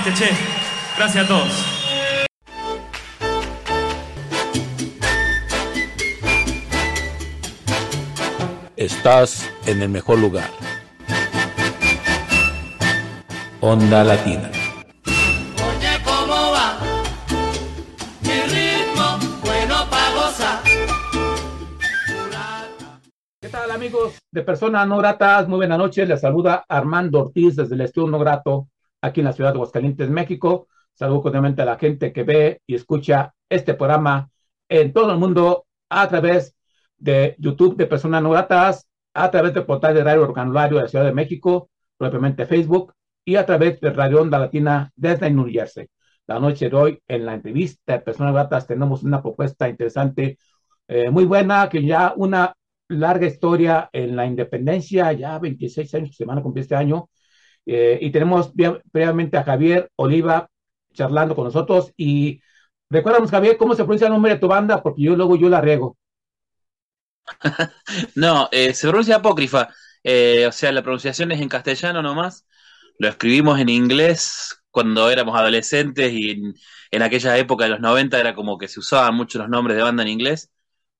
Este, che. Gracias a todos. Estás en el mejor lugar. Onda Latina. Oye, ¿cómo va? Mi ritmo, bueno pa' gozar. ¿Qué tal amigos de Personas No Gratas? Muy buenas noches. Les saluda Armando Ortiz desde el Estudio No Grato aquí en la ciudad de Aguascalientes, México. Saludo cordialmente a la gente que ve y escucha este programa en todo el mundo a través de YouTube de Personas No Gratas, a través del portal de Radio Organulario de la Ciudad de México, propiamente Facebook, y a través de Radio Onda Latina desde New Jersey. La noche de hoy, en la entrevista de Personas Gratas, tenemos una propuesta interesante, eh, muy buena, que ya una larga historia en la independencia, ya 26 años que se van a cumplir este año, Eh, y tenemos via- previamente a Javier Oliva charlando con nosotros. Y recuérdanos, Javier, cómo se pronuncia el nombre de tu banda, porque yo luego yo la riego. No, eh, se pronuncia apócrifa. Eh, o sea, la pronunciación es en castellano nomás. Lo escribimos en inglés cuando éramos adolescentes y en, en aquella época de los 90 era como que se usaban mucho los nombres de banda en inglés.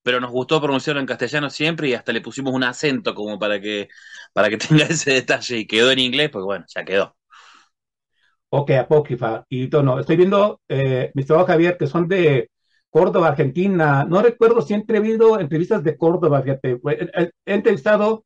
Pero nos gustó pronunciarlo en castellano siempre y hasta le pusimos un acento como para que, para que tenga ese detalle y quedó en inglés, pues bueno, ya quedó. Ok, apócrifa. Y no, estoy viendo eh, trabajos, Javier, que son de Córdoba, Argentina. No recuerdo si he entrevistado entrevistas de Córdoba, fíjate. He, he- he entrevistado,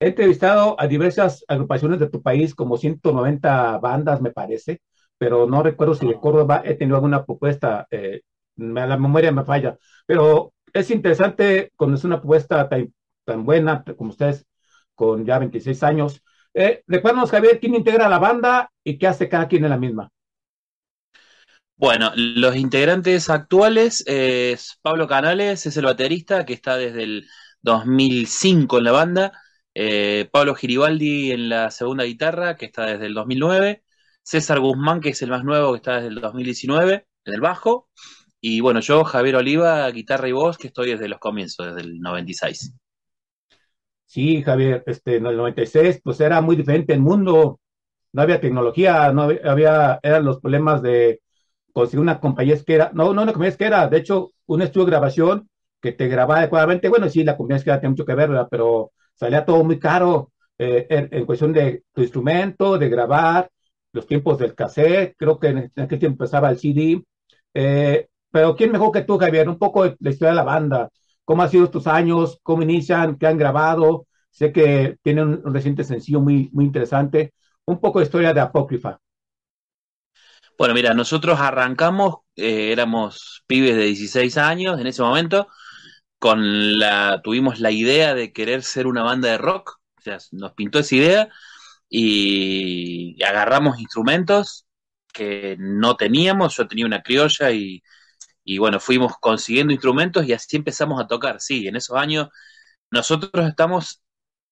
he entrevistado a diversas agrupaciones de tu país, como 190 bandas, me parece, pero no recuerdo si de Córdoba he tenido alguna propuesta. eh, la memoria me falla. Pero es interesante cuando es una propuesta tan, tan buena como ustedes, con ya 26 años. Eh, recuérdanos, Javier, quién integra la banda y qué hace cada quien en la misma. Bueno, los integrantes actuales es Pablo Canales, es el baterista que está desde el 2005 en la banda. Eh, Pablo Giribaldi en la segunda guitarra, que está desde el 2009. César Guzmán, que es el más nuevo, que está desde el 2019 en el bajo. Y bueno, yo, Javier Oliva, guitarra y voz, que estoy desde los comienzos, desde el 96. Sí, Javier, este, en el 96, pues era muy diferente el mundo, no había tecnología, no había, eran los problemas de conseguir una compañía esquera, no, no una compañía esquera, de hecho, un estudio de grabación que te grababa adecuadamente, bueno, sí, la compañía esquera tiene mucho que ver, ¿verdad? Pero salía todo muy caro eh, en, en cuestión de tu instrumento, de grabar, los tiempos del cassette, creo que en, en aquel tiempo empezaba el CD, eh, pero ¿quién mejor que tú, Javier? Un poco de la historia de la banda, ¿cómo han sido tus años? ¿Cómo inician? ¿Qué han grabado? Sé que tienen un reciente sencillo muy, muy interesante. Un poco de historia de Apócrifa. Bueno, mira, nosotros arrancamos, eh, éramos pibes de 16 años en ese momento, con la, tuvimos la idea de querer ser una banda de rock, o sea, nos pintó esa idea y agarramos instrumentos que no teníamos, yo tenía una criolla y, y bueno, fuimos consiguiendo instrumentos y así empezamos a tocar. Sí, en esos años nosotros estamos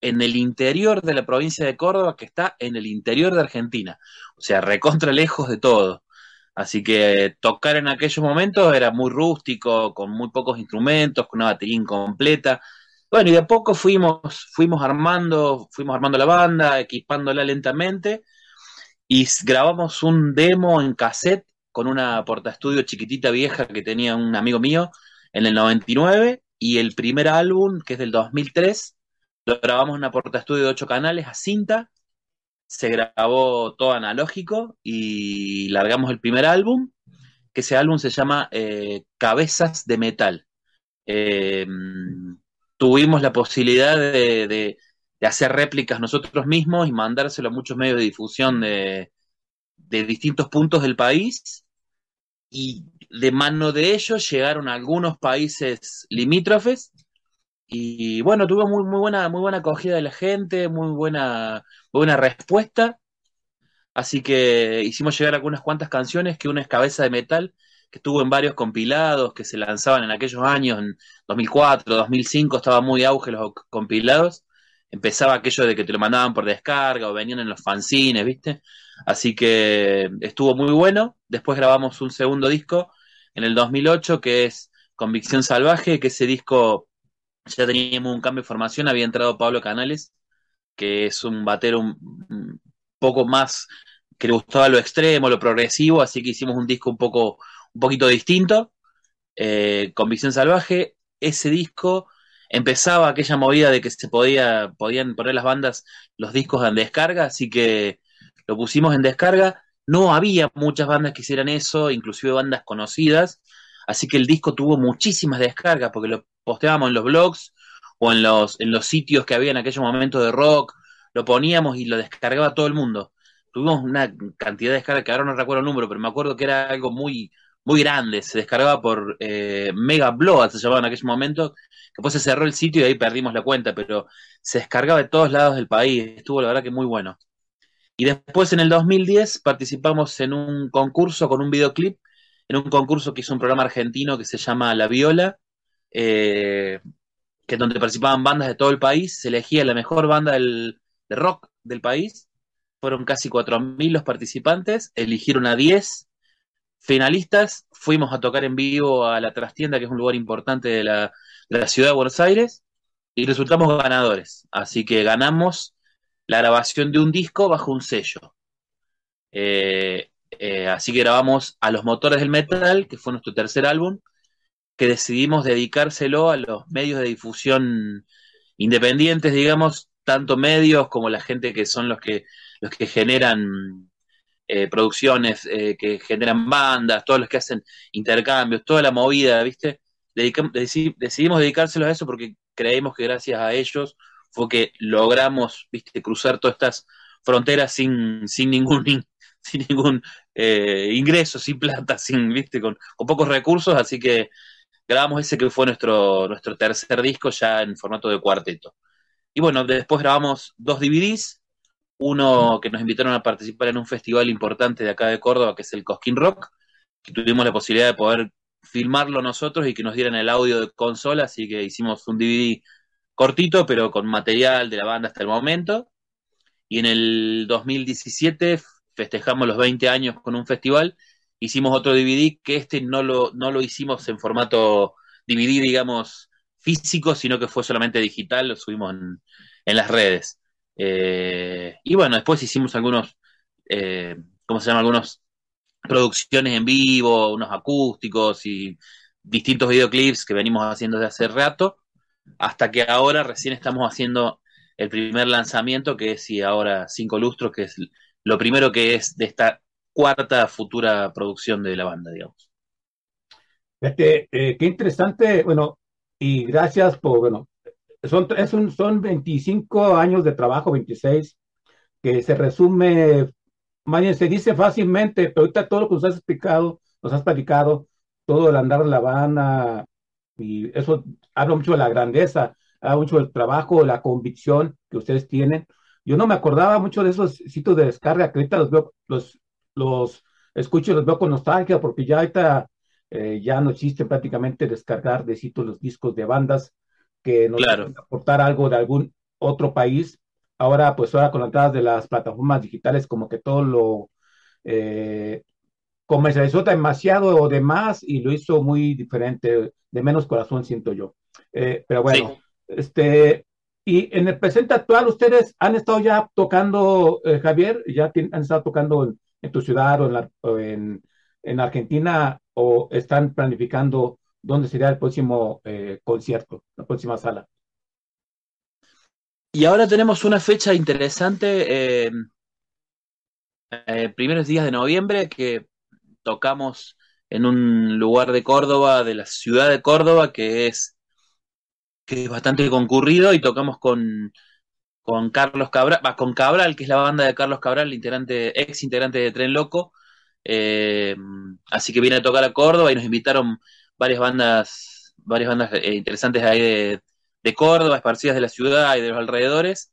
en el interior de la provincia de Córdoba, que está en el interior de Argentina, o sea, recontra lejos de todo. Así que tocar en aquellos momentos era muy rústico, con muy pocos instrumentos, con una batería incompleta. Bueno, y de a poco fuimos, fuimos armando, fuimos armando la banda, equipándola lentamente, y grabamos un demo en cassette con una portaestudio chiquitita vieja que tenía un amigo mío en el 99, y el primer álbum, que es del 2003, lo grabamos en una portaestudio de ocho canales a cinta, se grabó todo analógico y largamos el primer álbum, que ese álbum se llama eh, Cabezas de Metal. Eh, tuvimos la posibilidad de, hacer réplicas nosotros mismos y mandárselo a muchos medios de difusión de distintos puntos del país y de mano de ellos llegaron a algunos países limítrofes y bueno, tuvo muy, muy buena, muy buena acogida de la gente, muy buena, buena respuesta. Así que hicimos llegar algunas cuantas canciones, que una es Cabeza de Metal, que estuvo en varios compilados que se lanzaban en aquellos años, en 2004, 2005, estaba muy auge los compilados. Empezaba aquello de que te lo mandaban por descarga o venían en los fanzines, ¿viste? Así que estuvo muy bueno. Después grabamos un segundo disco en el 2008, que es Convicción Salvaje, que ese disco ya teníamos un cambio de formación, había entrado Pablo Canales, que es un batero un, poco más que le gustaba lo extremo, lo progresivo, así que hicimos un disco un poco, un poquito distinto, eh, con Visión Salvaje. Ese disco empezaba aquella movida de que se podía, podían poner las bandas los discos en descarga, así que lo pusimos en descarga. No había muchas bandas que hicieran eso, inclusive bandas conocidas, así que el disco tuvo muchísimas descargas porque lo posteábamos en los blogs o en los, en los sitios que había en aquellos momentos de rock, lo poníamos y lo descargaba todo el mundo. Tuvimos una cantidad de descargas que ahora no recuerdo el número, pero me acuerdo que era algo muy, muy grande. Se descargaba por eh, Mega Blood, se llamaba en aquel momento. Después se cerró el sitio y ahí perdimos la cuenta, pero se descargaba de todos lados del país. Estuvo la verdad que muy bueno. Y después en el 2010 participamos en un concurso con un videoclip, en un concurso que hizo un programa argentino que se llama La Viola, eh, que es donde participaban bandas de todo el país, se elegía la mejor banda del, de rock del país. Fueron casi 4.000 los participantes, eligieron a 10 finalistas, fuimos a tocar en vivo a la trastienda, que es un lugar importante de la, de la ciudad de Buenos Aires, y resultamos ganadores. Así que ganamos la grabación de un disco bajo un sello. Eh, eh, así que grabamos a los motores del metal, que fue nuestro tercer álbum, que decidimos dedicárselo a los medios de difusión independientes, digamos, tanto medios como la gente que son los que los que generan eh, producciones, que generan bandas, todos los que hacen intercambios, toda la movida, ¿viste? Decidimos dedicárselo a eso porque creemos que gracias a ellos fue que logramos, ¿viste? cruzar todas estas fronteras sin, sin ningún in- sin ningún eh, ingreso, sin plata, sin, ¿viste? Con, con pocos recursos, así que grabamos ese que fue nuestro, nuestro tercer disco ya en formato de cuarteto. Y bueno, después grabamos dos DVDs, uno que nos invitaron a participar en un festival importante de acá de Córdoba, que es el Cosquín Rock, que tuvimos la posibilidad de poder filmarlo nosotros y que nos dieran el audio de consola, así que hicimos un DVD cortito, pero con material de la banda hasta el momento. Y en el 2017 festejamos los 20 años con un festival, hicimos otro DVD que este no lo, no lo hicimos en formato DVD, digamos, físico, sino que fue solamente digital, lo subimos en, en las redes. Eh, y bueno, después hicimos algunos, eh, ¿cómo se llama? Algunos producciones en vivo, unos acústicos y distintos videoclips que venimos haciendo desde hace rato, hasta que ahora recién estamos haciendo el primer lanzamiento, que es y ahora Cinco Lustros, que es lo primero que es de esta cuarta futura producción de la banda, digamos. Este, eh, qué interesante, bueno, y gracias por, bueno, son, es son 25 años de trabajo, 26, que se resume, más se dice fácilmente, pero ahorita todo lo que nos has explicado, nos has platicado, todo el andar de la banda, y eso habla mucho de la grandeza, habla mucho del trabajo, la convicción que ustedes tienen. Yo no me acordaba mucho de esos sitios de descarga, que ahorita los veo, los, los escucho y los veo con nostalgia, porque ya ahorita eh, ya no existe prácticamente descargar de sitios los discos de bandas que nos Claro. aportar algo de algún otro país. Ahora, pues ahora con las de las plataformas digitales, como que todo lo eh, comercializó demasiado o de más y lo hizo muy diferente, de menos corazón, siento yo. Eh, pero bueno, Sí. este, y en el presente actual, ¿ustedes han estado ya tocando, eh, Javier? ¿Ya han estado tocando en, en tu ciudad o en, la- o en, en Argentina o están planificando dónde sería el próximo eh, concierto, la próxima sala? Y ahora tenemos una fecha interesante, eh, primeros días de noviembre, que tocamos en un lugar de Córdoba, de la ciudad de Córdoba, que es, que es bastante concurrido, y tocamos con, con Carlos Cabral, con Cabral, que es la banda de Carlos Cabral, integrante, ex integrante de Tren Loco. Eh, así que viene a tocar a Córdoba y nos invitaron varias bandas, varias bandas eh, interesantes ahí de, de Córdoba, esparcidas de la ciudad y de los alrededores.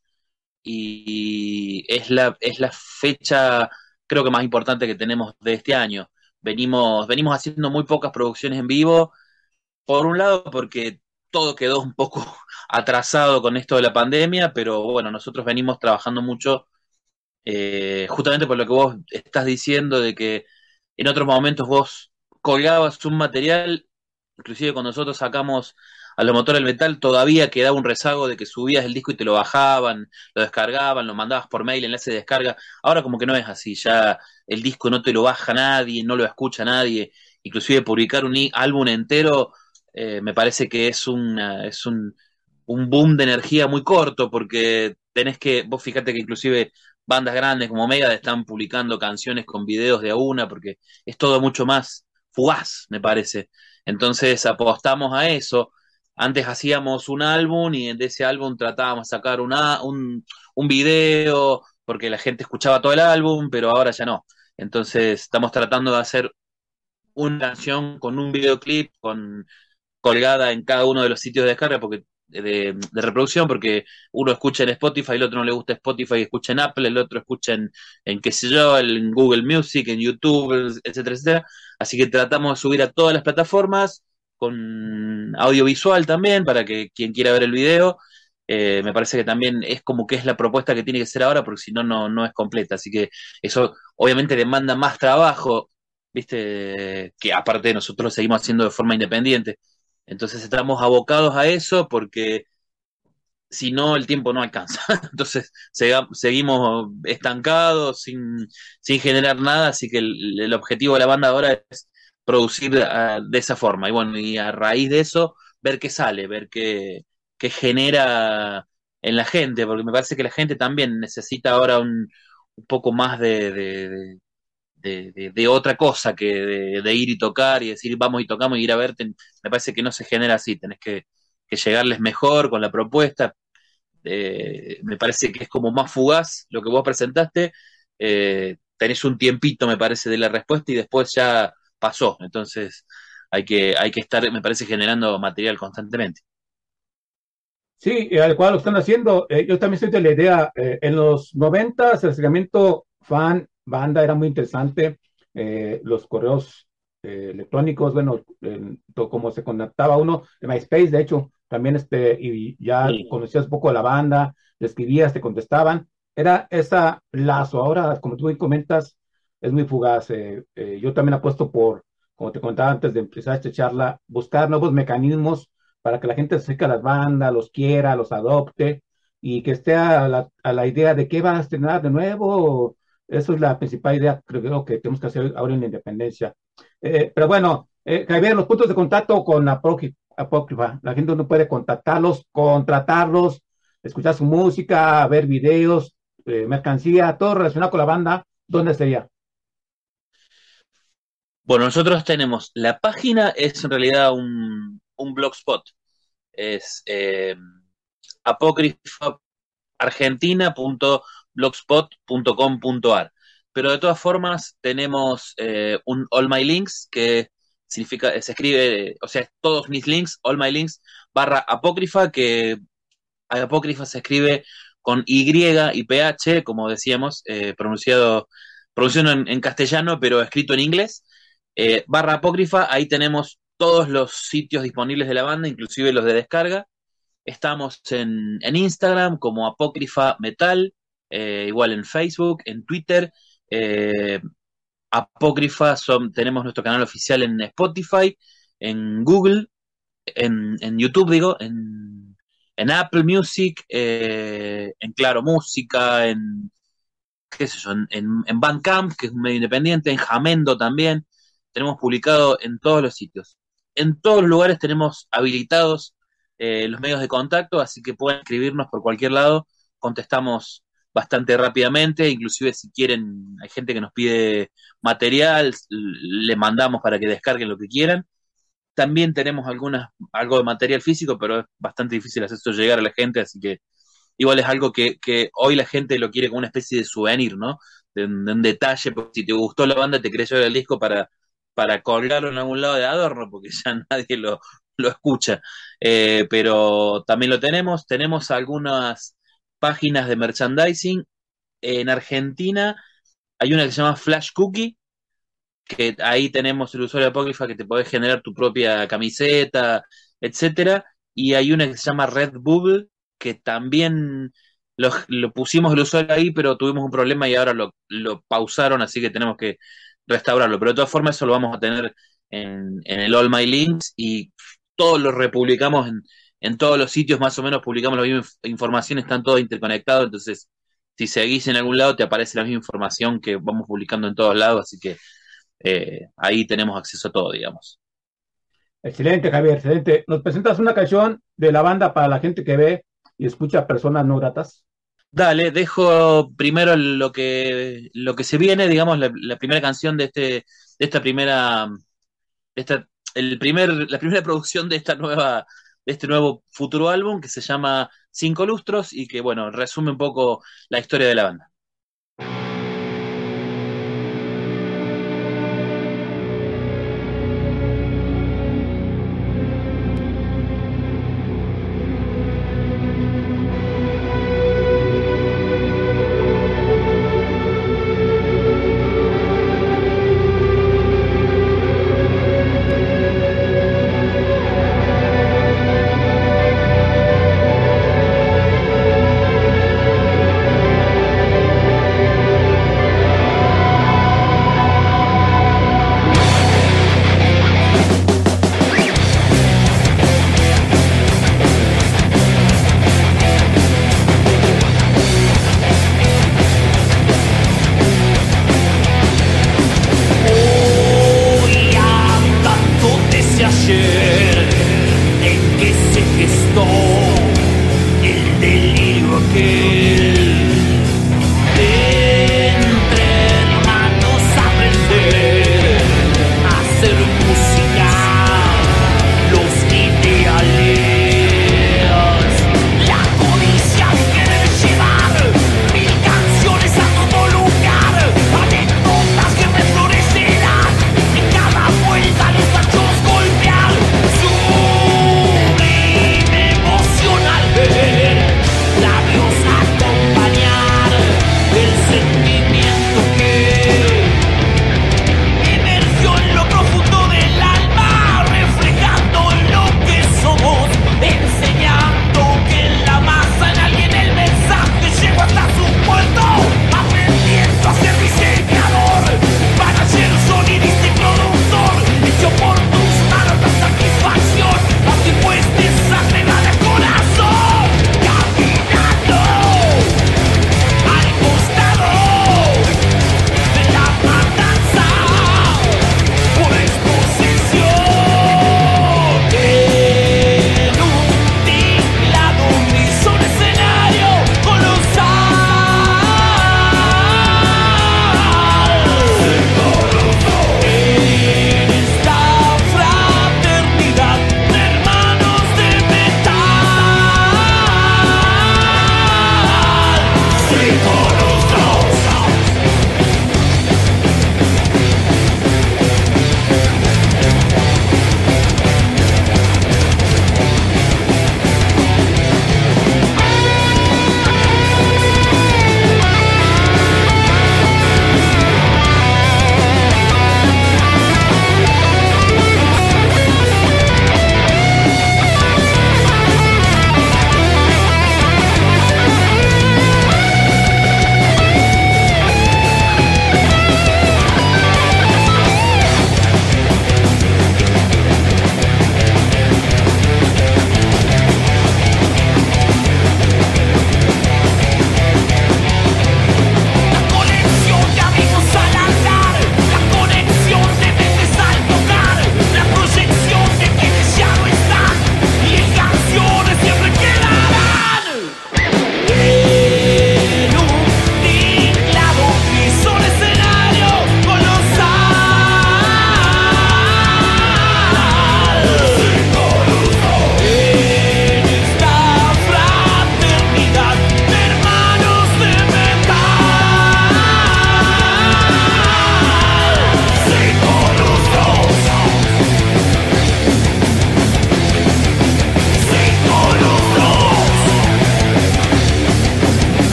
Y es la, es la fecha, creo que más importante que tenemos de este año. Venimos, venimos haciendo muy pocas producciones en vivo, por un lado porque todo quedó un poco atrasado con esto de la pandemia, pero bueno, nosotros venimos trabajando mucho eh, justamente por lo que vos estás diciendo de que en otros momentos vos colgabas un material, inclusive cuando nosotros sacamos a los motores del metal todavía quedaba un rezago de que subías el disco y te lo bajaban, lo descargaban, lo mandabas por mail, enlace de descarga. Ahora como que no es así, ya el disco no te lo baja nadie, no lo escucha nadie, inclusive publicar un álbum entero eh, me parece que es, una, es un, un boom de energía muy corto porque tenés que, vos fíjate que inclusive bandas grandes como Mega están publicando canciones con videos de a una porque es todo mucho más fugaz, me parece. Entonces apostamos a eso. Antes hacíamos un álbum y de ese álbum tratábamos de sacar una, un, un video porque la gente escuchaba todo el álbum, pero ahora ya no. Entonces estamos tratando de hacer una canción con un videoclip con colgada en cada uno de los sitios de descarga porque de, reproducción porque uno escucha en Spotify, el otro no le gusta Spotify escucha en Apple, el otro escucha en, en qué sé yo, en Google Music, en YouTube, etcétera, etcétera. Así que tratamos de subir a todas las plataformas con audiovisual también para que quien quiera ver el video eh, me parece que también es como que es la propuesta que tiene que ser ahora, porque si no, no, no es completa. Así que eso obviamente demanda más trabajo, viste, que aparte nosotros lo seguimos haciendo de forma independiente. Entonces estamos abocados a eso porque si no, el tiempo no alcanza. Entonces seguimos estancados, sin, sin generar nada, así que el, el objetivo de la banda ahora es producir ah, de esa forma. Y bueno, y a raíz de eso, ver qué sale, ver qué, genera en la gente, porque me parece que la gente también necesita ahora un, poco más de, de, de, de otra cosa que de, ir y tocar y decir vamos y tocamos y ir a verte. Me parece que no se genera así, tenés que, que llegarles mejor con la propuesta. Eh, me parece que es como más fugaz lo que vos presentaste. Eh, tenés un tiempito, me parece, de la respuesta y después ya pasó. Entonces hay que, hay que estar, me parece, generando material constantemente. Sí, al cual lo están haciendo. Eh, yo también soy de la idea, eh, en los 90 el acercamiento fan, banda era muy interesante. Eh, los correos eh, electrónicos, bueno, como se conectaba uno de MySpace, de hecho, también este, y ya Sí. conocías un poco a la banda, le escribías, te contestaban. Era esa lazo. Ahora, como tú comentas, es muy fugaz. eh, eh, yo también apuesto por, como te comentaba antes de empezar esta charla, buscar nuevos mecanismos para que la gente se acerque a las bandas, los quiera, los adopte y que esté a la, a la idea de qué van a estrenar de nuevo. Eso es la principal idea, creo que tenemos que hacer ahora en la independencia. Eh, pero bueno, eh, Javier, los puntos de contacto con Apócri- Apócrifa, la gente no puede contactarlos, contratarlos, escuchar su música, ver videos, mercancía, todo relacionado con la banda, ¿dónde sería? Bueno, nosotros tenemos, la página es en realidad un, un blogspot, es eh. Pero de todas formas tenemos eh, un All My Links que significa, se escribe, o sea, todos mis links, All My Links, barra apócrifa, que apócrifa se escribe con Y y PH, como decíamos, eh, pronunciado, pronunciado en castellano, pero escrito en inglés. Eh, barra apócrifa, ahí tenemos todos los sitios disponibles de la banda, inclusive los de descarga. Estamos en, en Instagram como apócrifa metal, eh, igual en Facebook, en Twitter. eh, apócrifa, tenemos nuestro canal oficial en Spotify, en Google, en, en YouTube, digo, en, en Apple Music, eh, en Claro Música, en qué sé en, en Bandcamp, que es un medio independiente, en Jamendo también. Tenemos publicado en todos los sitios. En todos los lugares tenemos habilitados eh, los medios de contacto, así que pueden escribirnos por cualquier lado. Contestamos bastante rápidamente, inclusive si quieren, hay gente que nos pide material, le mandamos para que descarguen lo que quieran. También tenemos algunas, algo de material físico, pero es bastante difícil hacer eso llegar a la gente, así que igual es algo que, hoy la gente lo quiere como una especie de souvenir, ¿no? De un detalle, porque si te gustó la banda, te querés llevar el disco para, para colgarlo en algún lado de adorno, porque ya nadie lo, lo escucha. Eh, pero también lo tenemos, tenemos algunas páginas de merchandising. En Argentina hay una que se llama Flash Cookie, que ahí tenemos el usuario Apócrifa que te podés generar tu propia camiseta, etcétera. Y hay una que se llama Redbubble, que también lo, lo pusimos el usuario ahí, pero tuvimos un problema y ahora lo, lo pausaron, así que tenemos que restaurarlo. Pero de todas formas, eso lo vamos a tener en, en el All My Links y todo lo republicamos en, en todos los sitios, más o menos publicamos la misma inf- información, están todos interconectados, entonces si seguís en algún lado te aparece la misma información que vamos publicando en todos lados, así que eh, ahí tenemos acceso a todo, digamos. Excelente, Javier, excelente. ¿Nos presentas una canción de la banda para la gente que ve y escucha personas no gratas? Dale, dejo primero lo que, lo que se viene, digamos, la, primera canción de este, de esta primera, esta, el primer, la primera producción de esta nueva, de este nuevo futuro álbum que se llama Cinco Lustros y que, bueno, resume un poco la historia de la banda.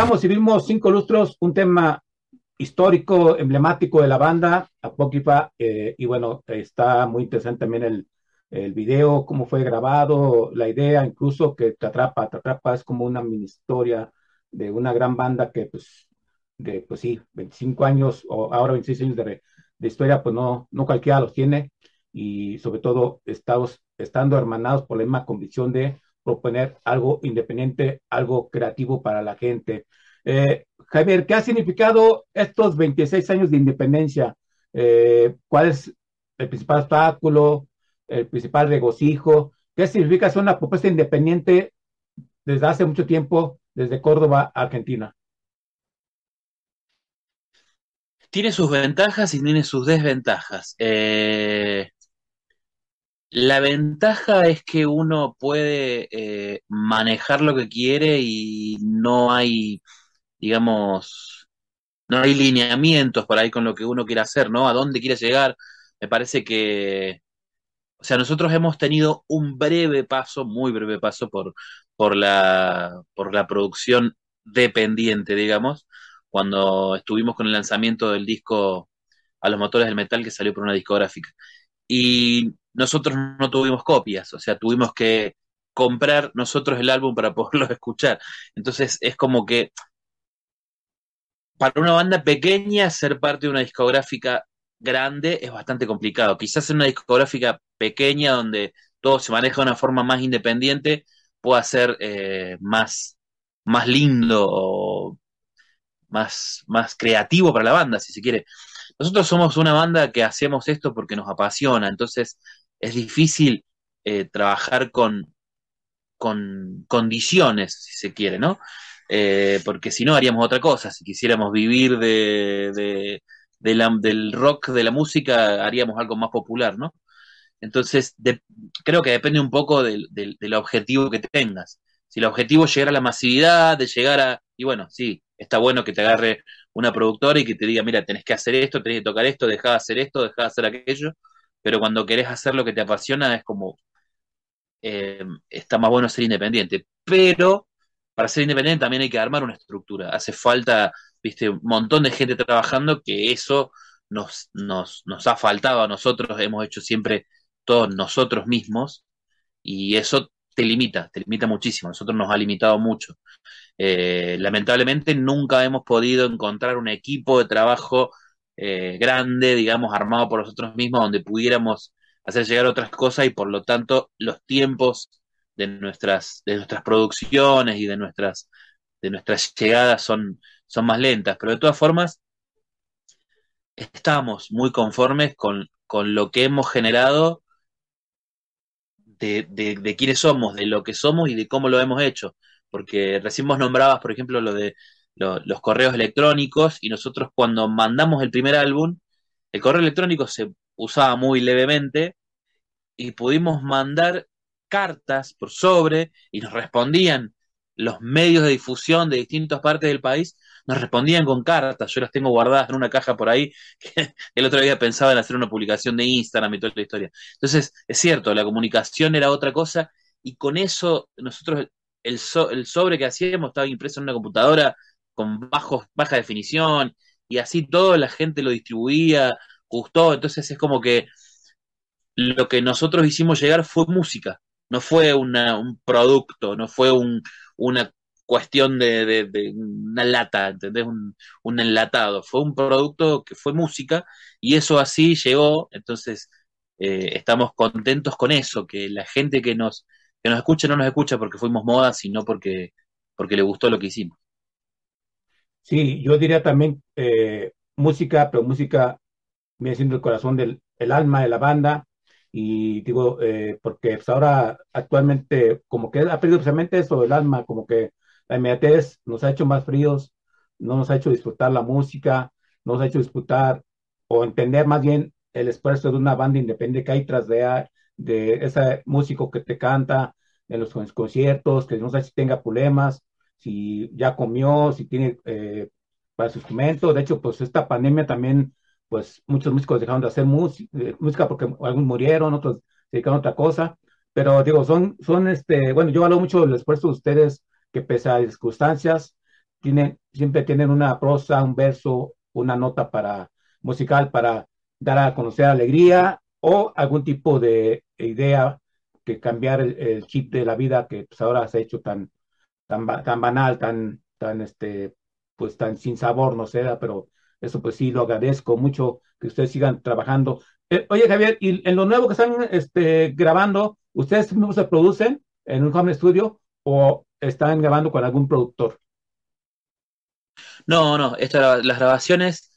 Escuchamos y vimos Cinco Lustros, un tema histórico, emblemático de la banda, Apócrifa, eh, y bueno, está muy interesante también el, el video, cómo fue grabado, la idea incluso que te atrapa, te atrapa, es como una mini historia de una gran banda que pues, de, pues sí, 25 años o ahora 26 años de, de historia, pues no, no cualquiera los tiene y sobre todo estamos, estando hermanados por la misma convicción de proponer algo independiente, algo creativo para la gente. Eh, Javier, ¿qué ha significado estos 26 años de independencia? Eh, ¿Cuál es el principal obstáculo, el principal regocijo? ¿Qué significa ser una propuesta independiente desde hace mucho tiempo, desde Córdoba, Argentina? Tiene sus ventajas y tiene sus desventajas. Eh, la ventaja es que uno puede eh, manejar lo que quiere y no hay, digamos, no hay lineamientos por ahí con lo que uno quiere hacer, ¿no? A dónde quiere llegar. Me parece que, o sea, nosotros hemos tenido un breve paso, muy breve paso por, por la, por la producción dependiente, digamos, cuando estuvimos con el lanzamiento del disco A los motores del metal que salió por una discográfica. Y nosotros no tuvimos copias, o sea, tuvimos que comprar nosotros el álbum para poderlo escuchar. Entonces es como que para una banda pequeña ser parte de una discográfica grande es bastante complicado. Quizás en una discográfica pequeña donde todo se maneja de una forma más independiente pueda ser eh, más, más lindo o más, más creativo para la banda, si se quiere. Nosotros somos una banda que hacemos esto porque nos apasiona, entonces es difícil eh, trabajar con, con condiciones, si se quiere, ¿no? Eh, porque si no haríamos otra cosa, si quisiéramos vivir de, de, del rock, de la música, haríamos algo más popular, ¿no? Entonces, creo que depende un poco del, del, objetivo que tengas. Si el objetivo es llegar a la masividad, de llegar a... Y bueno, sí, está bueno que te agarre una productora y que te diga, mira, tenés que hacer esto, tenés que tocar esto, dejá de hacer esto, dejá de hacer aquello pero cuando querés hacer lo que te apasiona es como, eh, está más bueno ser independiente. Pero para ser independiente también hay que armar una estructura. Hace falta, viste, un montón de gente trabajando que eso nos, nos, nos ha faltado a nosotros, hemos hecho siempre todos nosotros mismos y eso te limita, te limita muchísimo, nosotros nos ha limitado mucho. Eh, lamentablemente nunca hemos podido encontrar un equipo de trabajo eh, grande, digamos, armado por nosotros mismos, donde pudiéramos hacer llegar otras cosas y por lo tanto los tiempos de nuestras, de nuestras producciones y de nuestras, de nuestras llegadas son, son más lentas. Pero de todas formas, estamos muy conformes con, con lo que hemos generado de, de, de, quiénes somos, de lo que somos y de cómo lo hemos hecho. Porque recién vos nombrabas, por ejemplo, lo de los correos electrónicos y nosotros cuando mandamos el primer álbum, el correo electrónico se usaba muy levemente y pudimos mandar cartas por sobre y nos respondían los medios de difusión de distintas partes del país, nos respondían con cartas, yo las tengo guardadas en una caja por ahí, que el otro día pensaba en hacer una publicación de Instagram y toda la historia. Entonces, es cierto, la comunicación era otra cosa y con eso nosotros el, el sobre que hacíamos estaba impreso en una computadora con bajos, baja definición, y así todo la gente lo distribuía, gustó, entonces es como que lo que nosotros hicimos llegar fue música, no fue un producto, no fue un, una cuestión de, una lata, ¿entendés? Un, un, enlatado, fue un producto que fue música y eso así llegó, entonces eh, estamos contentos con eso, que la gente que nos, que nos escucha no nos escucha porque fuimos moda, sino porque, porque le gustó lo que hicimos. Sí, yo diría también eh, música, pero música viene siendo el corazón del el alma de la banda. Y digo, eh, porque pues, ahora actualmente como que ha perdido precisamente eso, el alma, como que la inmediatez nos ha hecho más fríos, no nos ha hecho disfrutar la música, nos ha hecho disfrutar o entender más bien el esfuerzo de una banda independiente que hay tras de, de ese músico que te canta en los conciertos, que no sé si tenga problemas, si ya comió, si tiene eh, para su instrumento. De hecho, pues esta pandemia también, pues muchos músicos dejaron de hacer eh, música porque algunos murieron, otros se dedicaron a otra cosa. Pero digo, son, son este, bueno, yo valoro mucho el esfuerzo de ustedes que pese a circunstancias, tienen, siempre tienen una prosa, un verso, una nota para musical para dar a conocer alegría o algún tipo de idea que cambiar el, chip de la vida que pues, ahora se ha hecho tan, tan, tan banal, tan, tan, este, pues tan sin sabor, no sé, pero eso pues sí lo agradezco mucho que ustedes sigan trabajando. Eh, oye Javier, y en lo nuevo que están este, grabando, ¿ustedes mismos se producen en un home studio o están grabando con algún productor? No, no, las grabaciones,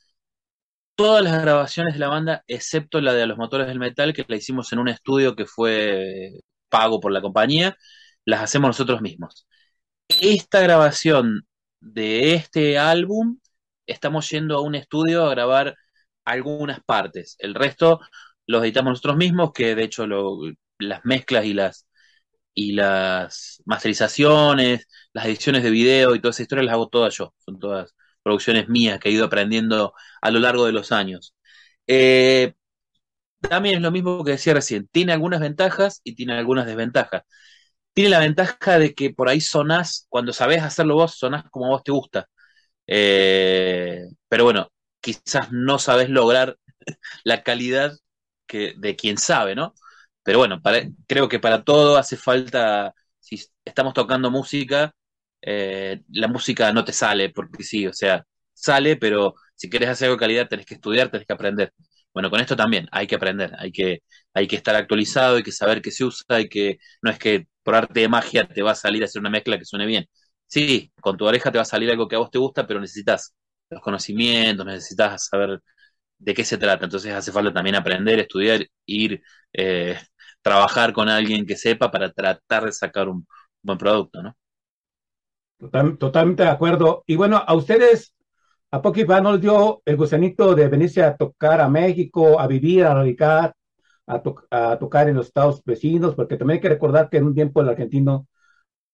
todas las grabaciones de la banda, excepto la de los motores del metal, que la hicimos en un estudio que fue pago por la compañía, las hacemos nosotros mismos. Esta grabación de este álbum, estamos yendo a un estudio a grabar algunas partes. El resto los editamos nosotros mismos, que de hecho las mezclas y las y las masterizaciones, las ediciones de video y toda esa historia las hago todas yo. Son todas producciones mías que he ido aprendiendo a lo largo de los años. Eh, también es lo mismo que decía recién, tiene algunas ventajas y tiene algunas desventajas. Tiene la ventaja de que por ahí sonás, cuando sabes hacerlo vos, sonás como vos te gusta. Eh, pero bueno, quizás no sabes lograr la calidad que, de quien sabe, ¿no? Pero bueno, creo que para todo hace falta, si estamos tocando música, eh, la música no te sale porque sí, o sea, sale, pero si quieres hacer algo de calidad tenés que estudiar, tenés que aprender. Bueno, con esto también hay que aprender, hay que, hay que estar actualizado, hay que saber qué se usa, y que no es que por arte de magia te va a salir a hacer una mezcla que suene bien. Sí, con tu oreja te va a salir algo que a vos te gusta, pero necesitas los conocimientos, necesitas saber de qué se trata. Entonces hace falta también aprender, estudiar, ir, eh, trabajar con alguien que sepa para tratar de sacar un buen producto, ¿no? totalmente de acuerdo. Y bueno, a ustedes, a Pocky no les dio el gusanito de venirse a tocar a México, a vivir, a radicar, a, a, tocar en los estados vecinos, porque también hay que recordar que en un tiempo el argentino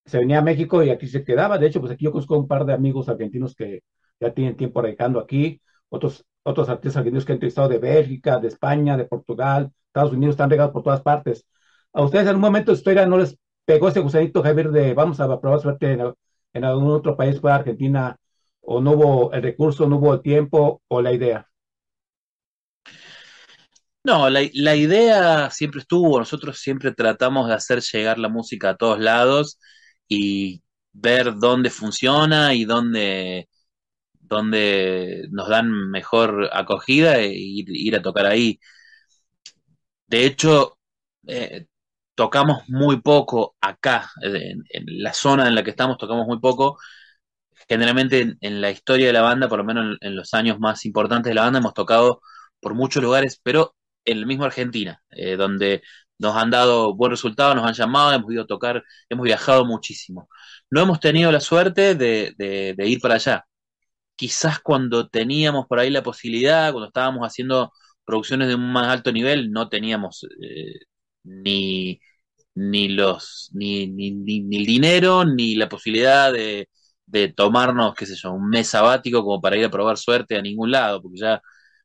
se venía a México y aquí se quedaba. De hecho, pues aquí yo conozco un par de amigos argentinos que ya tienen tiempo radicando aquí, otros, otros artistas argentinos que han entrevistado de Bélgica, de España, de Portugal, Estados Unidos, están regados por todas partes. ¿A ustedes en un momento de historia no les pegó ese gusanito, Javier, de vamos a probar suerte en, algún otro país fuera Argentina, o no hubo el recurso, no hubo el tiempo o la idea? No, la, la, idea siempre estuvo, nosotros siempre tratamos de hacer llegar la música a todos lados y ver dónde funciona y dónde, dónde nos dan mejor acogida e ir, a tocar ahí. De hecho, eh, tocamos muy poco acá, en, la zona en la que estamos tocamos muy poco. Generalmente en, la historia de la banda, por lo menos en, los años más importantes de la banda, hemos tocado por muchos lugares, pero en el mismo Argentina, eh, donde nos han dado buen resultado, nos han llamado, hemos ido a tocar, hemos viajado muchísimo. No hemos tenido la suerte de, ir para allá. Quizás cuando teníamos por ahí la posibilidad, cuando estábamos haciendo producciones de un más alto nivel, no teníamos eh, ni, ni los ni, ni, ni, el dinero, ni la posibilidad de, de tomarnos, qué sé yo, un mes sabático como para ir a probar suerte a ningún lado, porque ya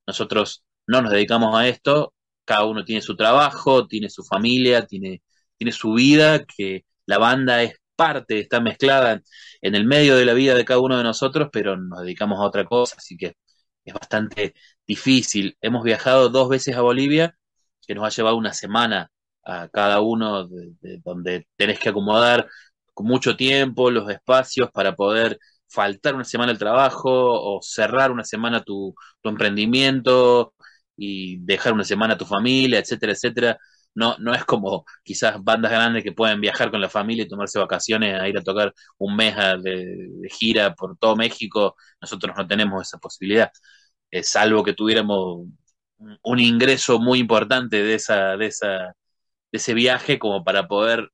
nosotros no nos dedicamos a esto, cada uno tiene su trabajo, tiene su familia, tiene, tiene su vida, que la banda es parte, está mezclada en el medio de la vida de cada uno de nosotros, pero nos dedicamos a otra cosa, así que es bastante difícil. Hemos viajado dos veces a Bolivia, que nos ha llevado una semana a cada uno, de, donde tenés que acomodar con mucho tiempo los espacios para poder faltar una semana al trabajo o cerrar una semana tu, tu emprendimiento y dejar una semana a tu familia, etcétera, etcétera. No, no es como quizás bandas grandes que pueden viajar con la familia y tomarse vacaciones a ir a tocar un mes de, gira por todo México. Nosotros no tenemos esa posibilidad, eh, salvo que tuviéramos un ingreso muy importante de esa, de esa, de ese viaje como para poder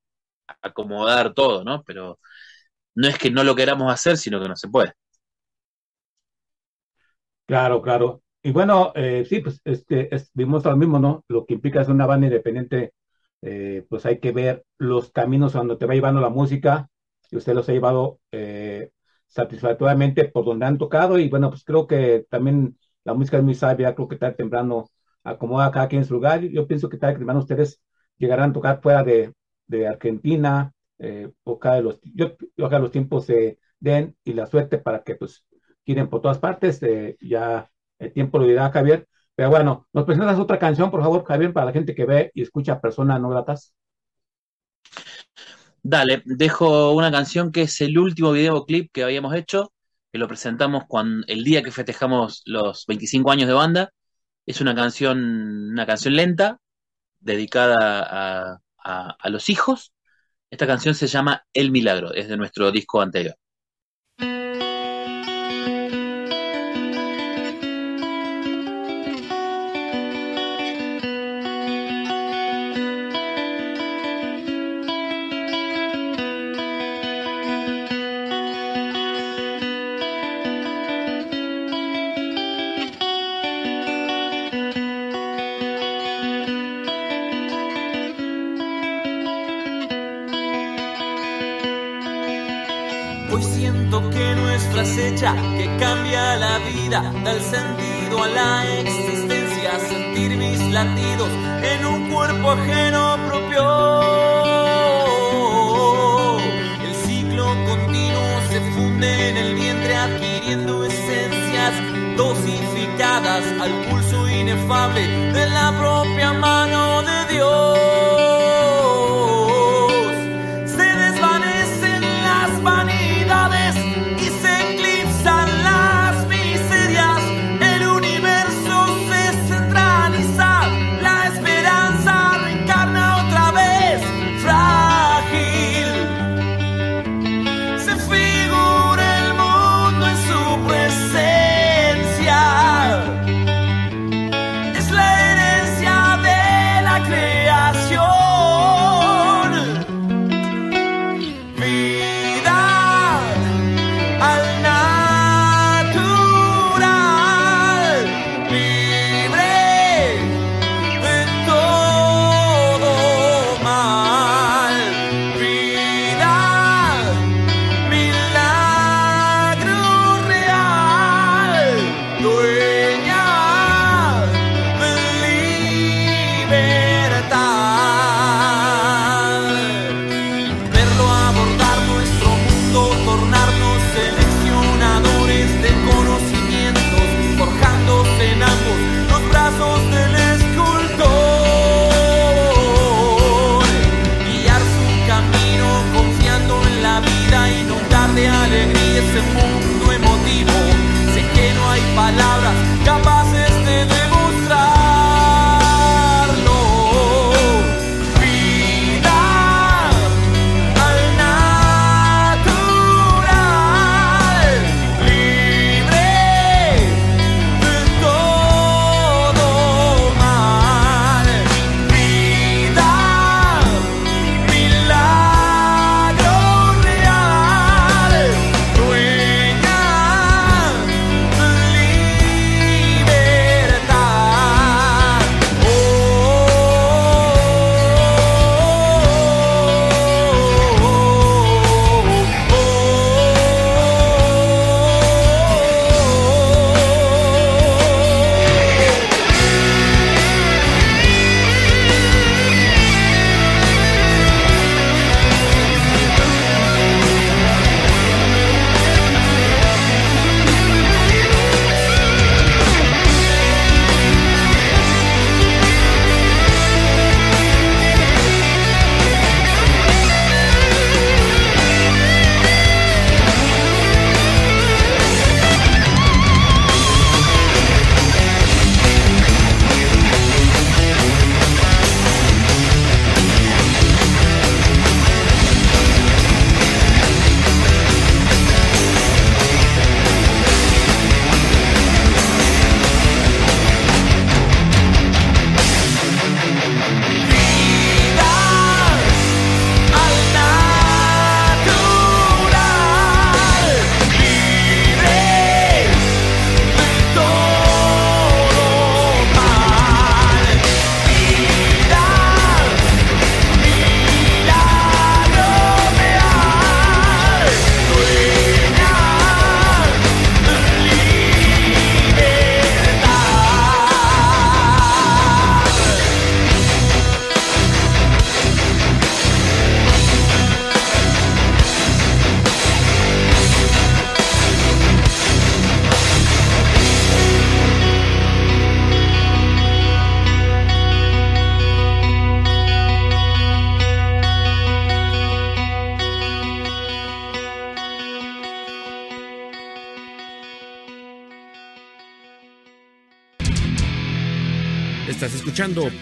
acomodar todo, ¿no? Pero no es que no lo queramos hacer, sino que no se puede. Claro, claro. Y bueno, eh, sí, pues este, vimos lo mismo, ¿no? Lo que implica es una banda independiente, eh, pues hay que ver los caminos donde te va llevando la música, y usted los ha llevado eh, satisfactoriamente por donde han tocado, y bueno, pues creo que también la música es muy sabia, creo que tarde temprano acomoda a cada quien en su lugar, yo pienso que tarde temprano ustedes llegarán a tocar fuera de, de Argentina, o cada de los, yo, ojalá los tiempos se den y la suerte para que pues quieren por todas partes. eh, ya el tiempo lo dirá Javier. Pero bueno, nos presentas otra canción, por favor, Javier, para la gente que ve y escucha personas no gratas. Dale, dejo una canción que es el último videoclip que habíamos hecho, que lo presentamos cuando, el día que festejamos los 25 años de banda. Es una canción, una canción lenta, dedicada a, los hijos. Esta canción se llama El Milagro, es de nuestro disco anterior. Vida, da el sentido a la existencia, sentir mis latidos en un cuerpo ajeno propio. El ciclo continuo se funde en el vientre adquiriendo esencias dosificadas al pulso inefable de la propia mano de Dios.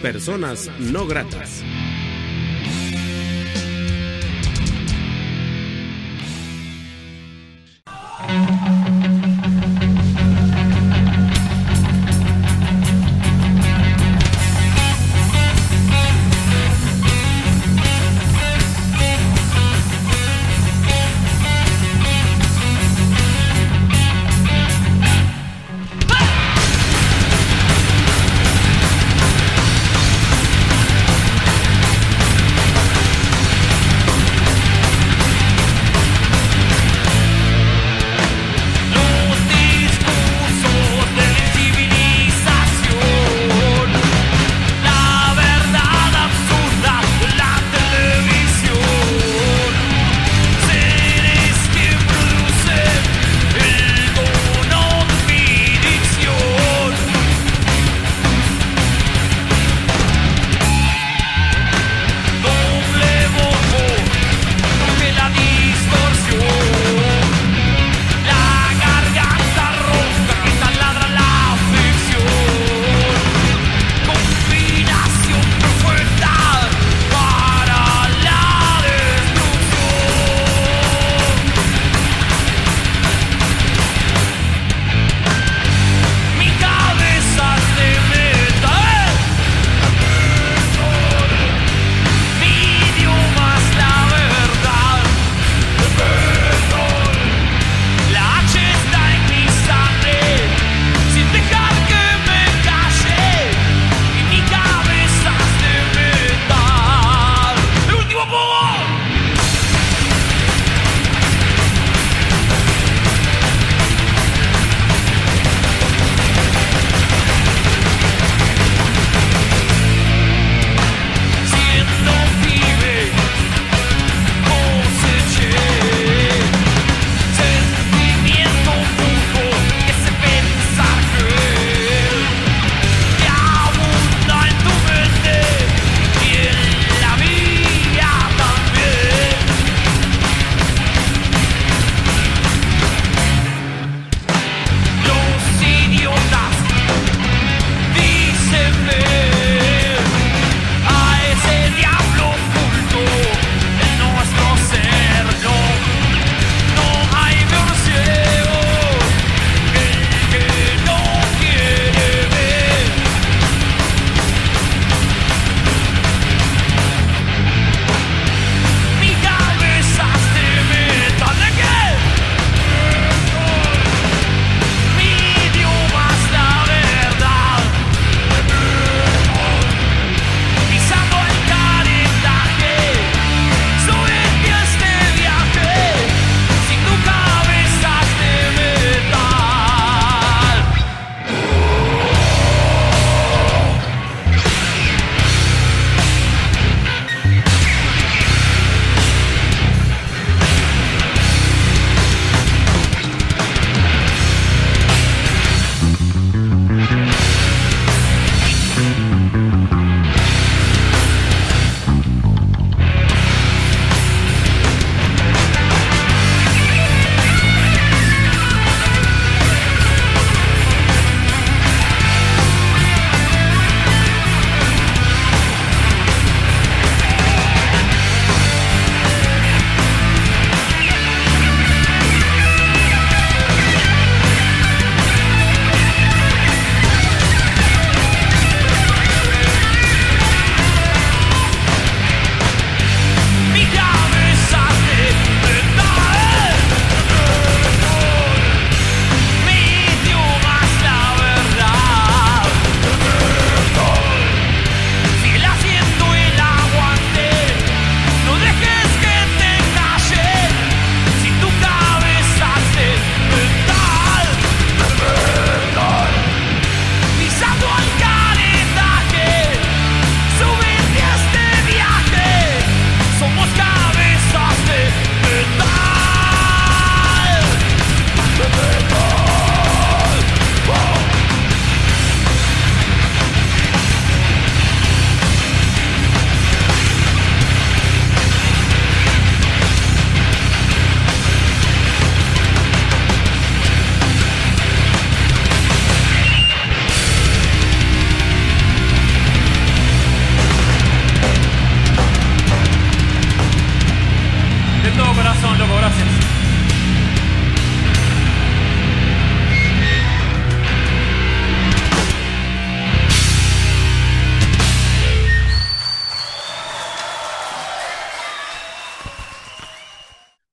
Personas No Gratas.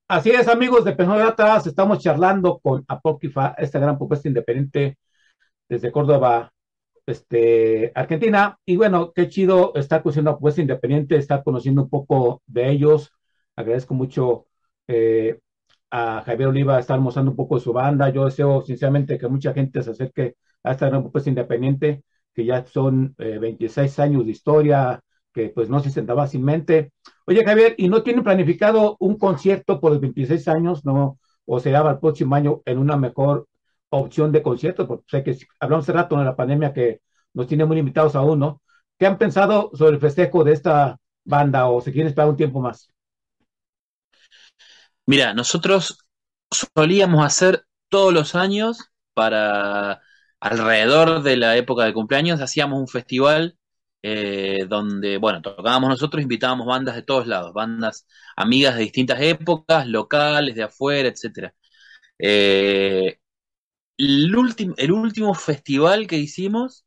Así es, amigos de Penoratas, estamos charlando con Apócrifa, esta gran propuesta independiente desde Córdoba, este, Argentina. Y bueno, qué chido estar conociendo una propuesta independiente, estar conociendo un poco de ellos. Agradezco mucho eh, a Javier Oliva estar mostrando un poco de su banda. Yo deseo sinceramente que mucha gente se acerque a esta gran propuesta independiente, que ya son 26 eh, años de historia, que pues no se sentaba sin mente. Oye, Javier, ¿y no tienen planificado un concierto por los 26 años, no? ¿O será el próximo año en una mejor opción de concierto? Porque sé que hablamos hace rato de la pandemia que nos tiene muy limitados aún, ¿no? ¿Qué han pensado sobre el festejo de esta banda o se quieren esperar un tiempo más? Mira, nosotros solíamos hacer todos los años para alrededor de la época de cumpleaños, hacíamos un festival eh, donde, bueno, tocábamos nosotros, invitábamos bandas de todos lados, bandas amigas de distintas épocas, locales, de afuera, etcétera. Eh, el, último, el último festival que hicimos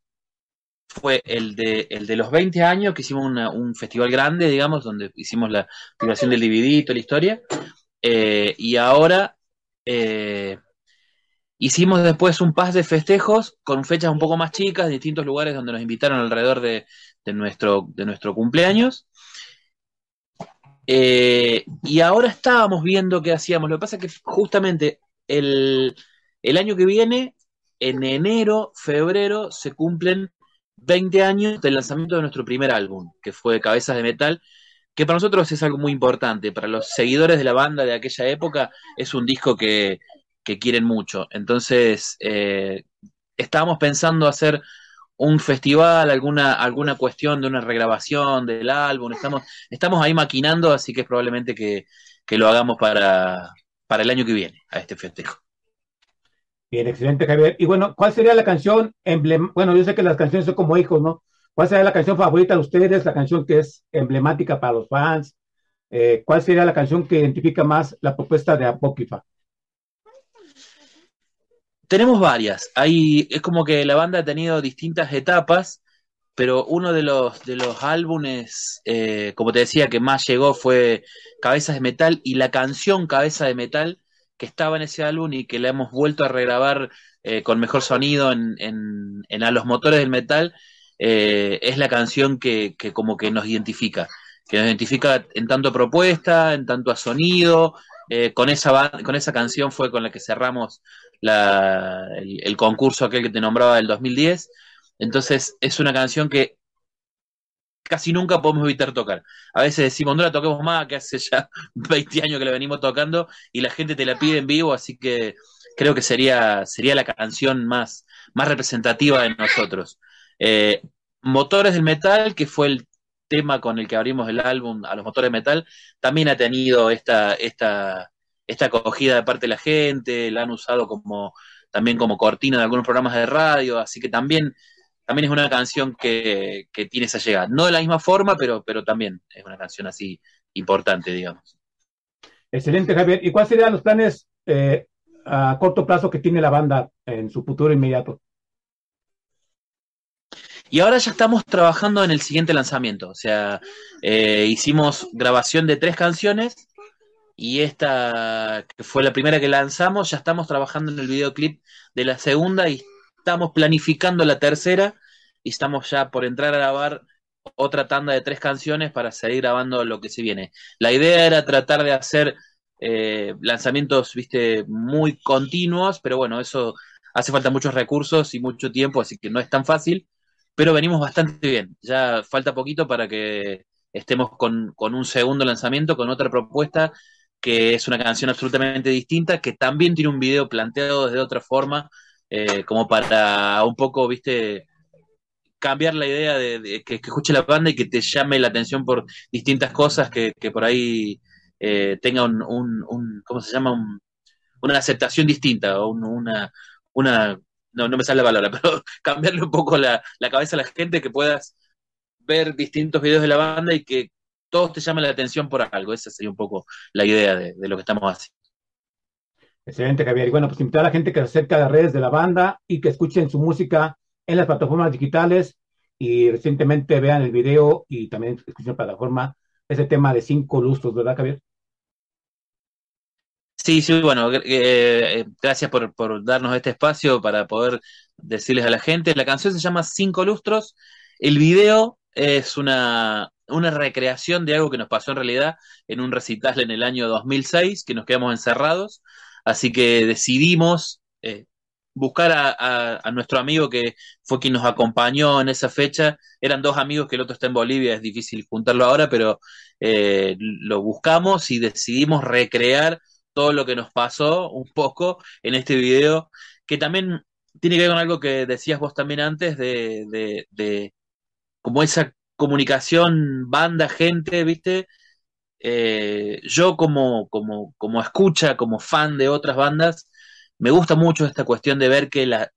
fue el de, el de los 20 años, que hicimos un festival grande, digamos, donde hicimos la filmación del toda la historia. Eh, y ahora hicimos después un pas de festejos con fechas un poco más chicas, distintos lugares donde nos invitaron alrededor de, de nuestro, de nuestro cumpleaños. Eh, y ahora estábamos viendo qué hacíamos. Lo que pasa es que justamente el, el año que viene, en enero, febrero, se cumplen 20 años del lanzamiento de nuestro primer álbum, que fue Cabezas de Metal, que para nosotros es algo muy importante. Para los seguidores de la banda de aquella época, es un disco que, que quieren mucho. Entonces, eh, estábamos pensando hacer un festival, alguna, alguna cuestión de una regrabación del álbum. Estamos, estamos ahí maquinando, así que es probablemente que, lo hagamos para, para el año que viene, a este festejo. Bien, excelente, Javier. Y bueno, ¿cuál sería la canción emblem Bueno, yo sé que las canciones son como hijos, ¿no? ¿Cuál sería la canción favorita de ustedes, la canción que es emblemática para los fans? Eh, ¿Cuál sería la canción que identifica más la propuesta de Apócrifa? Tenemos varias. Hay, es como que la banda ha tenido distintas etapas, pero uno de los, de los álbumes, eh, como te decía, que más llegó fue Cabezas de Metal y la canción Cabeza de Metal que estaba en ese álbum y que la hemos vuelto a regrabar eh, con mejor sonido en, en, A los motores del metal, eh, es la canción que, que como que nos identifica, que nos identifica en tanto a propuesta, en tanto a sonido, con, esa, con esa canción fue con la que cerramos el, concurso aquel que te nombraba del 2010. Entonces es una canción que casi nunca podemos evitar tocar. A veces decimos, no la toquemos más, que hace ya 20 años que la venimos tocando y la gente te la pide en vivo, así que creo que sería, sería la canción más, más representativa de nosotros. Eh, Motores del Metal, que fue el tema con el que abrimos el álbum a los motores de metal, también ha tenido esta, esta, esta acogida de parte de la gente, la han usado como también como cortina de algunos programas de radio, así que también, también es una canción que, tiene esa llegada. No de la misma forma, pero, pero también es una canción así importante, digamos. Excelente, Javier. ¿Y cuáles serían los planes eh, a corto plazo que tiene la banda en su futuro inmediato? Y ahora ya estamos trabajando en el siguiente lanzamiento. O sea, eh, hicimos grabación de tres canciones y esta, que fue la primera que lanzamos, ya estamos trabajando en el videoclip de la segunda y estamos planificando la tercera y estamos ya por entrar a grabar otra tanda de tres canciones para seguir grabando lo que se viene. La idea era tratar de hacer eh, lanzamientos, viste, muy continuos, pero bueno, eso hace falta muchos recursos y mucho tiempo, así que no es tan fácil, pero venimos bastante bien. Ya falta poquito para que estemos con, con un segundo lanzamiento, con otra propuesta que es una canción absolutamente distinta, que también tiene un video planteado desde otra forma, eh, como para un poco, viste, cambiar la idea de, que, escuche la banda y que te llame la atención por distintas cosas, que, por ahí eh, tenga un, un, ¿cómo se llama? una aceptación distinta, o una, una no, no me sale la palabra, pero cambiarle un poco la, la cabeza a la gente, que puedas ver distintos videos de la banda y que todos te llaman la atención por algo. Esa sería un poco la idea de, lo que estamos haciendo. Excelente, Javier. Y bueno, pues invitar a la gente que se acerque a las redes de la banda y que escuchen su música en las plataformas digitales y recientemente vean el video y también escuchen la plataforma ese tema de cinco lustros, ¿verdad, Javier? Sí, sí, bueno, eh, eh, gracias por, por darnos este espacio para poder decirles a la gente. La canción se llama Cinco Lustros. El video es una, una recreación de algo que nos pasó en realidad en un recital en el año 2006, que nos quedamos encerrados. Así que decidimos eh, buscar a, a- nuestro amigo que fue quien nos acompañó en esa fecha. Eran dos amigos que el otro está en Bolivia, es difícil juntarlo ahora, pero eh, lo buscamos y decidimos recrear todo lo que nos pasó un poco en este video, que también tiene que ver con algo que decías vos también antes de como esa comunicación banda, gente, ¿viste? Eh, yo como, como, como escucha, como fan de otras bandas, me gusta mucho esta cuestión de ver que la,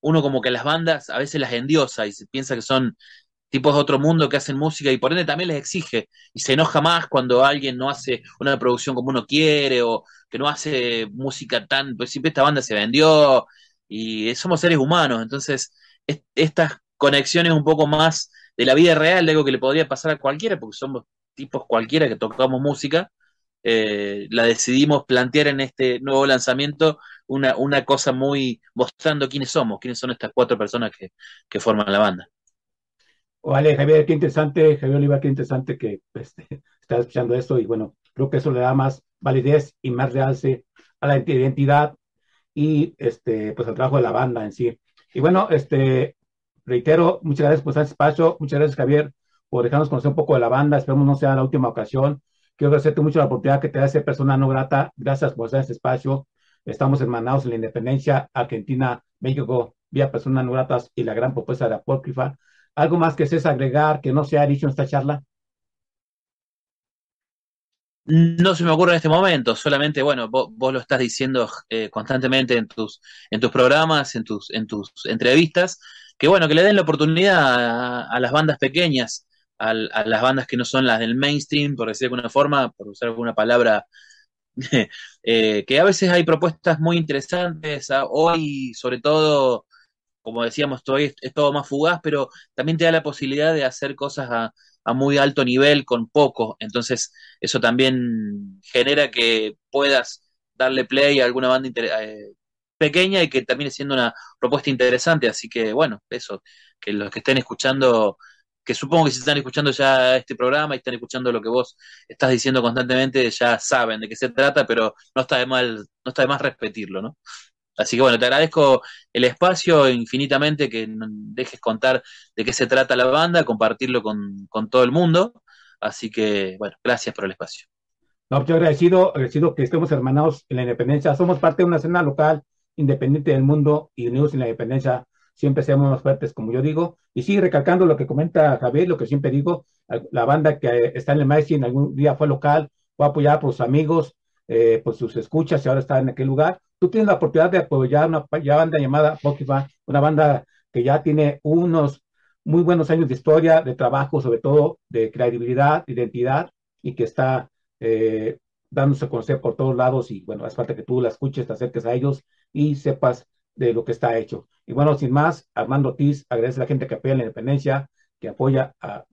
uno como que las bandas a veces las endiosa y se piensa que son tipos de otro mundo que hacen música y por ende también les exige y se enoja más cuando alguien no hace una producción como uno quiere o que no hace música tan, pues siempre esta banda se vendió y somos seres humanos, entonces es- estas conexiones un poco más de la vida real, de algo que le podría pasar a cualquiera, porque somos tipos cualquiera que tocamos música, eh, la decidimos plantear en este nuevo lanzamiento una, una cosa muy mostrando quiénes somos, quiénes son estas cuatro personas que, que forman la banda. Vale, Javier, qué interesante, Javier Oliva, qué interesante que este, estás escuchando esto y bueno, creo que eso le da más validez y más realce a la identidad y este, pues al trabajo de la banda en sí. Y bueno, este, reitero, muchas gracias por este espacio, muchas gracias Javier por dejarnos conocer un poco de la banda, esperemos no sea la última ocasión. Quiero agradecerte mucho la oportunidad que te da ser persona no grata, gracias por estar en este espacio. Estamos hermanados en la independencia, Argentina, México, vía personas no gratas y la gran propuesta de Apócrifa. ¿Algo más que es agregar que no se ha dicho en esta charla? No se me ocurre en este momento, solamente, bueno, vos, vos lo estás diciendo eh, constantemente en tus, en tus programas, en tus, en tus entrevistas, que bueno, que le den la oportunidad a, las bandas pequeñas, a, las bandas que no son las del mainstream, por decir de alguna forma, por usar alguna palabra, eh, que a veces hay propuestas muy interesantes, a- hoy sobre todo como decíamos, todavía es, todo más fugaz, pero también te da la posibilidad de hacer cosas a, muy alto nivel con poco. Entonces, eso también genera que puedas darle play a alguna banda eh, pequeña y que termine siendo una propuesta interesante. Así que, bueno, eso, que los que estén escuchando, que supongo que si están escuchando ya este programa y están escuchando lo que vos estás diciendo constantemente, ya saben de qué se trata, pero no está de mal, no está de más repetirlo, ¿no? Así que bueno, te agradezco el espacio infinitamente, que dejes contar de qué se trata la banda, compartirlo con, con todo el mundo. Así que bueno, gracias por el espacio. No, yo agradecido, agradecido que estemos hermanados en la independencia. Somos parte de una escena local independiente del mundo y unidos en la independencia siempre seamos más fuertes, como yo digo. Y sí, recalcando lo que comenta Javier, lo que siempre digo, la banda que está en el Maestro algún día fue local, fue apoyada por sus amigos, eh, por sus escuchas y ahora está en aquel lugar. Tú tienes la oportunidad de apoyar una ya banda llamada Pokémon, una banda que ya tiene unos muy buenos años de historia, de trabajo, sobre todo de credibilidad, identidad, y que está eh, dándose a conocer por todos lados. Y bueno, hace falta que tú la escuches, te acerques a ellos y sepas de lo que está hecho. Y bueno, sin más, Armando Ortiz agradece a la gente que apoya la independencia, que apoya a,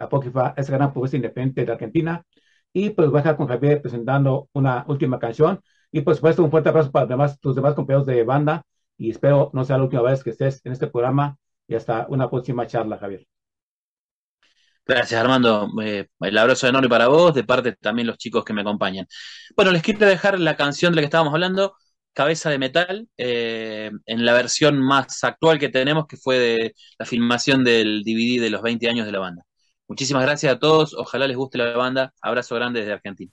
Apócrifa, esa gran propuesta independiente de Argentina. Y pues voy a dejar con Javier presentando una última canción. Y por supuesto, un fuerte abrazo para demás, tus demás compañeros de banda. Y espero no sea la última vez que estés en este programa. Y hasta una próxima charla, Javier. Gracias, Armando. Eh, el abrazo enorme para vos, de parte también los chicos que me acompañan. Bueno, les quiero dejar la canción de la que estábamos hablando, Cabeza de Metal, eh, en la versión más actual que tenemos, que fue de la filmación del DVD de los 20 años de la banda. Muchísimas gracias a todos, ojalá les guste la banda. Abrazo grande desde Argentina.